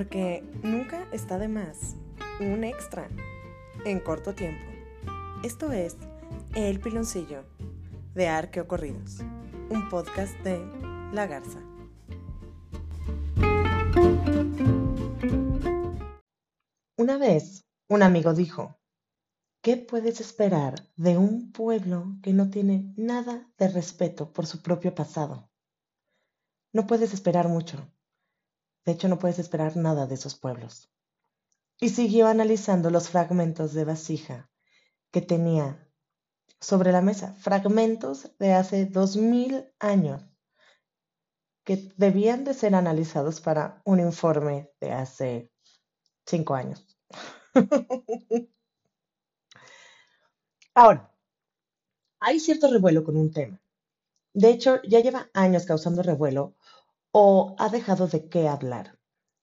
porque nunca está de más un extra en corto tiempo. Esto es El Piloncillo de Arqueo Corridos, un podcast de La Garza. Una vez un amigo dijo, ¿qué puedes esperar de un pueblo que no tiene nada de respeto por su propio pasado? No puedes esperar mucho. De hecho, no puedes esperar nada de esos pueblos. Y siguió analizando los fragmentos de vasija que tenía sobre la mesa, fragmentos de hace dos mil años que debían de ser analizados para un informe de hace cinco años. Ahora, hay cierto revuelo con un tema. De hecho, ya lleva años causando revuelo o ha dejado de qué hablar.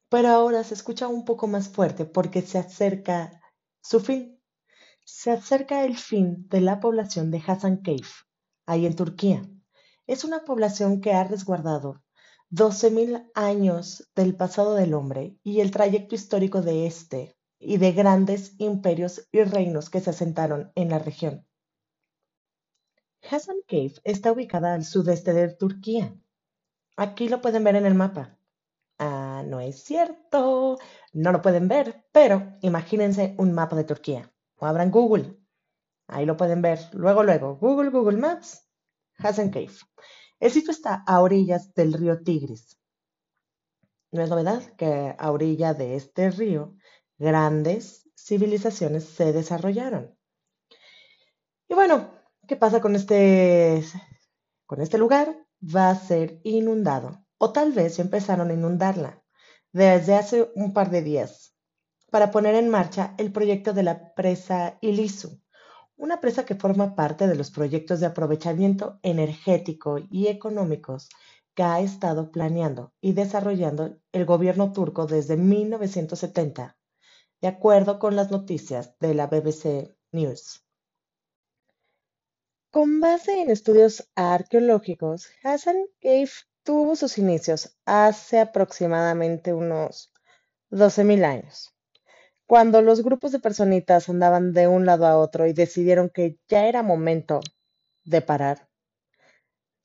Pero ahora se escucha un poco más fuerte porque se acerca su fin. Se acerca el fin de la población de Hassan Cave, ahí en Turquía. Es una población que ha resguardado 12.000 años del pasado del hombre y el trayecto histórico de este y de grandes imperios y reinos que se asentaron en la región. Hassan Cave está ubicada al sudeste de Turquía, Aquí lo pueden ver en el mapa. Ah, no es cierto. No lo pueden ver, pero imagínense un mapa de Turquía. O abran Google. Ahí lo pueden ver. Luego, luego. Google, Google Maps. Hassan Cave. El sitio está a orillas del río Tigris. No es novedad que a orilla de este río grandes civilizaciones se desarrollaron. Y bueno, ¿qué pasa con este, con este lugar? Va a ser inundado, o tal vez empezaron a inundarla desde hace un par de días, para poner en marcha el proyecto de la presa Ilisu, una presa que forma parte de los proyectos de aprovechamiento energético y económicos que ha estado planeando y desarrollando el gobierno turco desde 1970, de acuerdo con las noticias de la BBC News. Con base en estudios arqueológicos, Hassan Cave tuvo sus inicios hace aproximadamente unos 12.000 años, cuando los grupos de personitas andaban de un lado a otro y decidieron que ya era momento de parar,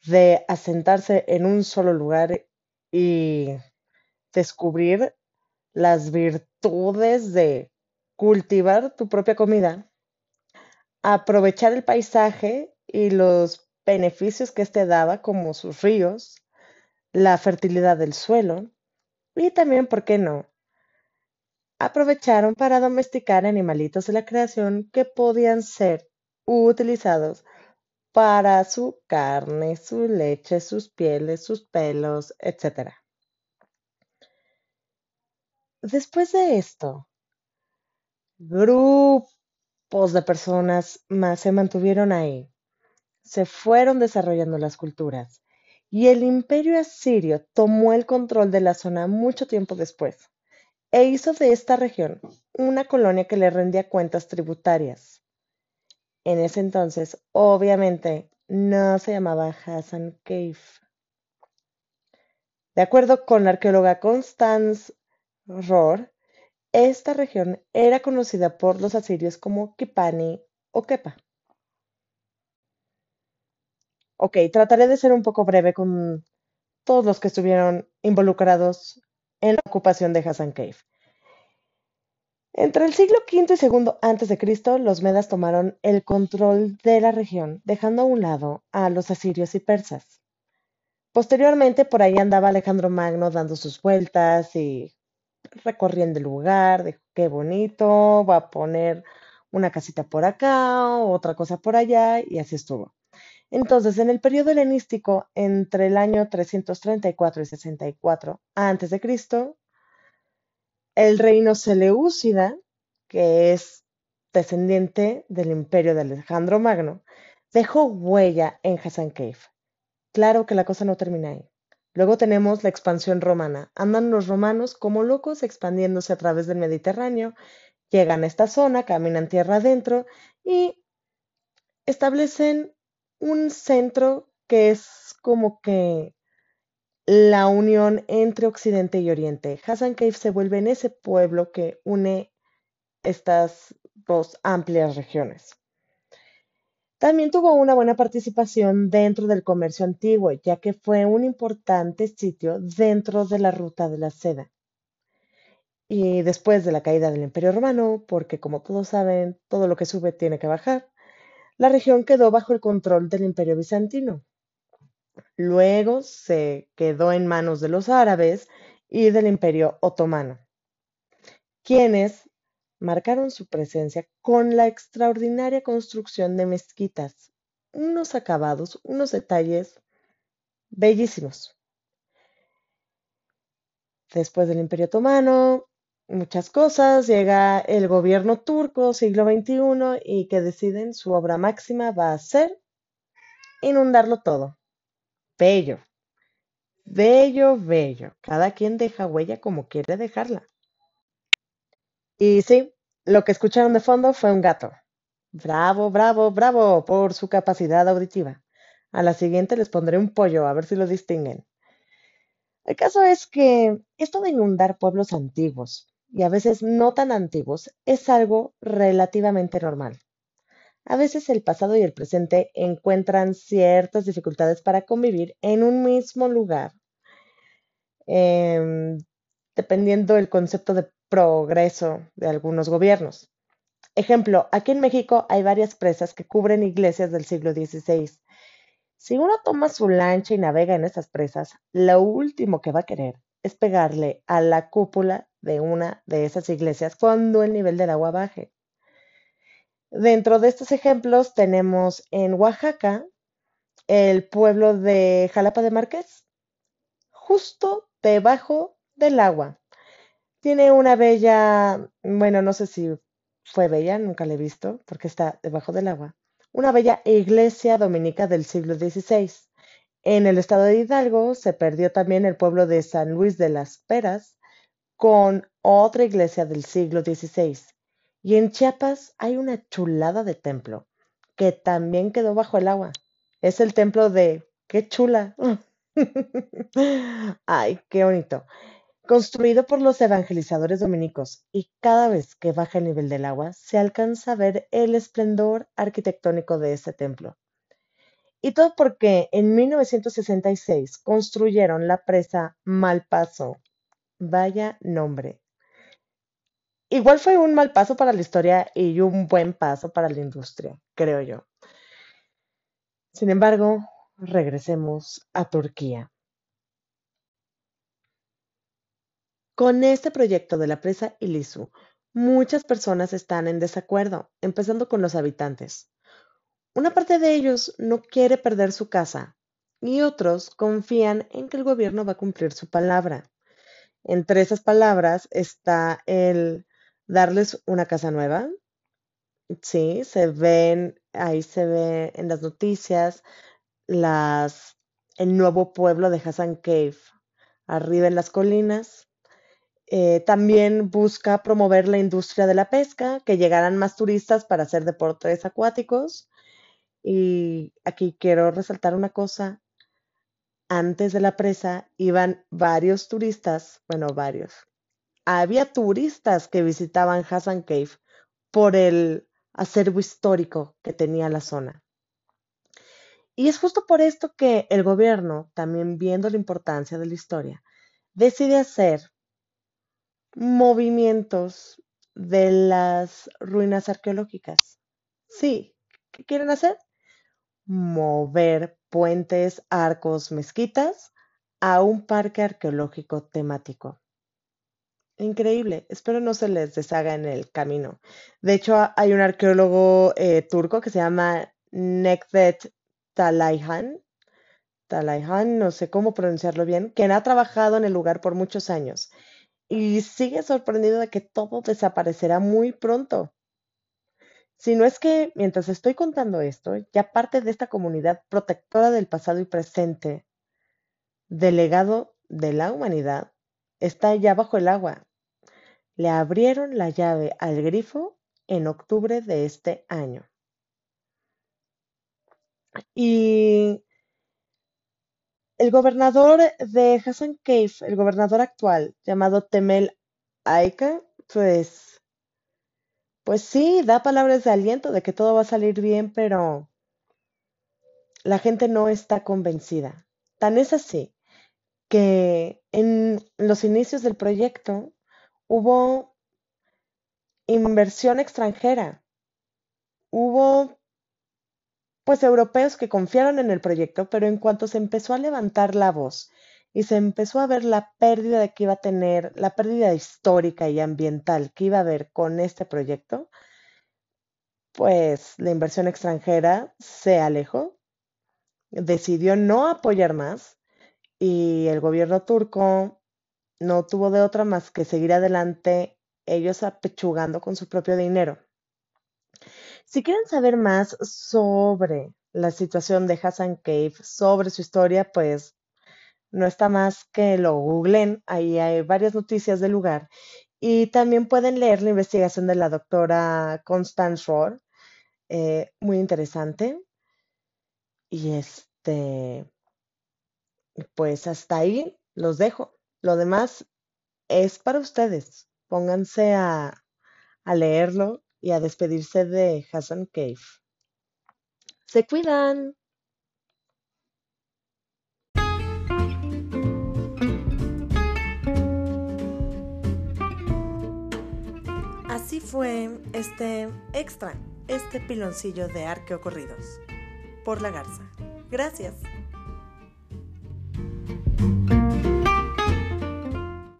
de asentarse en un solo lugar y descubrir las virtudes de cultivar tu propia comida, aprovechar el paisaje y los beneficios que éste daba, como sus ríos, la fertilidad del suelo y también, ¿por qué no? Aprovecharon para domesticar animalitos de la creación que podían ser utilizados para su carne, su leche, sus pieles, sus pelos, etc. Después de esto, grupos de personas más se mantuvieron ahí se fueron desarrollando las culturas y el imperio asirio tomó el control de la zona mucho tiempo después e hizo de esta región una colonia que le rendía cuentas tributarias. En ese entonces, obviamente, no se llamaba Hassan Cave. De acuerdo con la arqueóloga Constance Rohr, esta región era conocida por los asirios como Kipani o Kepa. Ok, trataré de ser un poco breve con todos los que estuvieron involucrados en la ocupación de Hassan Cave. Entre el siglo V y II a.C., los medas tomaron el control de la región, dejando a un lado a los asirios y persas. Posteriormente, por ahí andaba Alejandro Magno dando sus vueltas y recorriendo el lugar, dijo, qué bonito, va a poner una casita por acá, otra cosa por allá, y así estuvo. Entonces, en el periodo helenístico, entre el año 334 y 64 a.C., el reino Seleucida, que es descendiente del imperio de Alejandro Magno, dejó huella en Hassan Cave. Claro que la cosa no termina ahí. Luego tenemos la expansión romana. Andan los romanos como locos expandiéndose a través del Mediterráneo, llegan a esta zona, caminan tierra adentro y establecen un centro que es como que la unión entre Occidente y Oriente. Hassan Cave se vuelve en ese pueblo que une estas dos amplias regiones. También tuvo una buena participación dentro del comercio antiguo, ya que fue un importante sitio dentro de la ruta de la seda. Y después de la caída del Imperio Romano, porque como todos saben, todo lo que sube tiene que bajar, la región quedó bajo el control del Imperio Bizantino. Luego se quedó en manos de los árabes y del Imperio Otomano, quienes marcaron su presencia con la extraordinaria construcción de mezquitas, unos acabados, unos detalles bellísimos. Después del Imperio Otomano, muchas cosas, llega el gobierno turco, siglo XXI, y que deciden su obra máxima va a ser inundarlo todo. Bello, bello, bello. Cada quien deja huella como quiere dejarla. Y sí, lo que escucharon de fondo fue un gato. Bravo, bravo, bravo por su capacidad auditiva. A la siguiente les pondré un pollo, a ver si lo distinguen. El caso es que esto de inundar pueblos antiguos, y a veces no tan antiguos, es algo relativamente normal. A veces el pasado y el presente encuentran ciertas dificultades para convivir en un mismo lugar, em, dependiendo del concepto de progreso de algunos gobiernos. Ejemplo, aquí en México hay varias presas que cubren iglesias del siglo XVI. Si uno toma su lancha y navega en esas presas, lo último que va a querer es pegarle a la cúpula de una de esas iglesias cuando el nivel del agua baje. Dentro de estos ejemplos tenemos en Oaxaca el pueblo de Jalapa de Márquez, justo debajo del agua. Tiene una bella, bueno, no sé si fue bella, nunca la he visto, porque está debajo del agua. Una bella iglesia dominica del siglo XVI. En el estado de Hidalgo se perdió también el pueblo de San Luis de las Peras, con otra iglesia del siglo XVI. Y en Chiapas hay una chulada de templo que también quedó bajo el agua. Es el templo de... ¡Qué chula! Ay, qué bonito construido por los evangelizadores dominicos, y cada vez que baja el nivel del agua se alcanza a ver el esplendor arquitectónico de este templo. Y todo porque en 1966 construyeron la presa Malpaso. Vaya nombre. Igual fue un mal paso para la historia y un buen paso para la industria, creo yo. Sin embargo, regresemos a Turquía. Con este proyecto de la presa Ilisu, muchas personas están en desacuerdo, empezando con los habitantes. Una parte de ellos no quiere perder su casa y otros confían en que el gobierno va a cumplir su palabra. Entre esas palabras está el darles una casa nueva. Sí, se ven, ahí se ve en las noticias las, el nuevo pueblo de Hassan Cave, arriba en las colinas. Eh, también busca promover la industria de la pesca, que llegaran más turistas para hacer deportes acuáticos. Y aquí quiero resaltar una cosa. Antes de la presa iban varios turistas, bueno, varios. Había turistas que visitaban Hassan Cave por el acervo histórico que tenía la zona. Y es justo por esto que el gobierno, también viendo la importancia de la historia, decide hacer movimientos de las ruinas arqueológicas. Sí, ¿qué quieren hacer? Mover puentes, arcos, mezquitas a un parque arqueológico temático. Increíble, espero no se les deshaga en el camino. De hecho, hay un arqueólogo eh, turco que se llama Nekdet Talayhan, Talayhan, no sé cómo pronunciarlo bien, quien ha trabajado en el lugar por muchos años y sigue sorprendido de que todo desaparecerá muy pronto. Si no es que mientras estoy contando esto, ya parte de esta comunidad protectora del pasado y presente, del legado de la humanidad, está ya bajo el agua. Le abrieron la llave al grifo en octubre de este año. Y el gobernador de Hassan Cave, el gobernador actual, llamado Temel Aika, pues, pues sí, da palabras de aliento de que todo va a salir bien, pero la gente no está convencida. Tan es así que en los inicios del proyecto hubo inversión extranjera, hubo pues europeos que confiaron en el proyecto, pero en cuanto se empezó a levantar la voz y se empezó a ver la pérdida que iba a tener, la pérdida histórica y ambiental que iba a haber con este proyecto, pues la inversión extranjera se alejó, decidió no apoyar más y el gobierno turco no tuvo de otra más que seguir adelante, ellos apechugando con su propio dinero. Si quieren saber más sobre la situación de Hassan Cave, sobre su historia, pues no está más que lo googlen, ahí hay varias noticias del lugar. Y también pueden leer la investigación de la doctora Constance Rohr, eh, muy interesante. Y este, pues hasta ahí los dejo. Lo demás es para ustedes. Pónganse a, a leerlo y a despedirse de Hassan Cave. Se cuidan. Así fue este extra, este piloncillo de arqueocorridos por la garza. Gracias.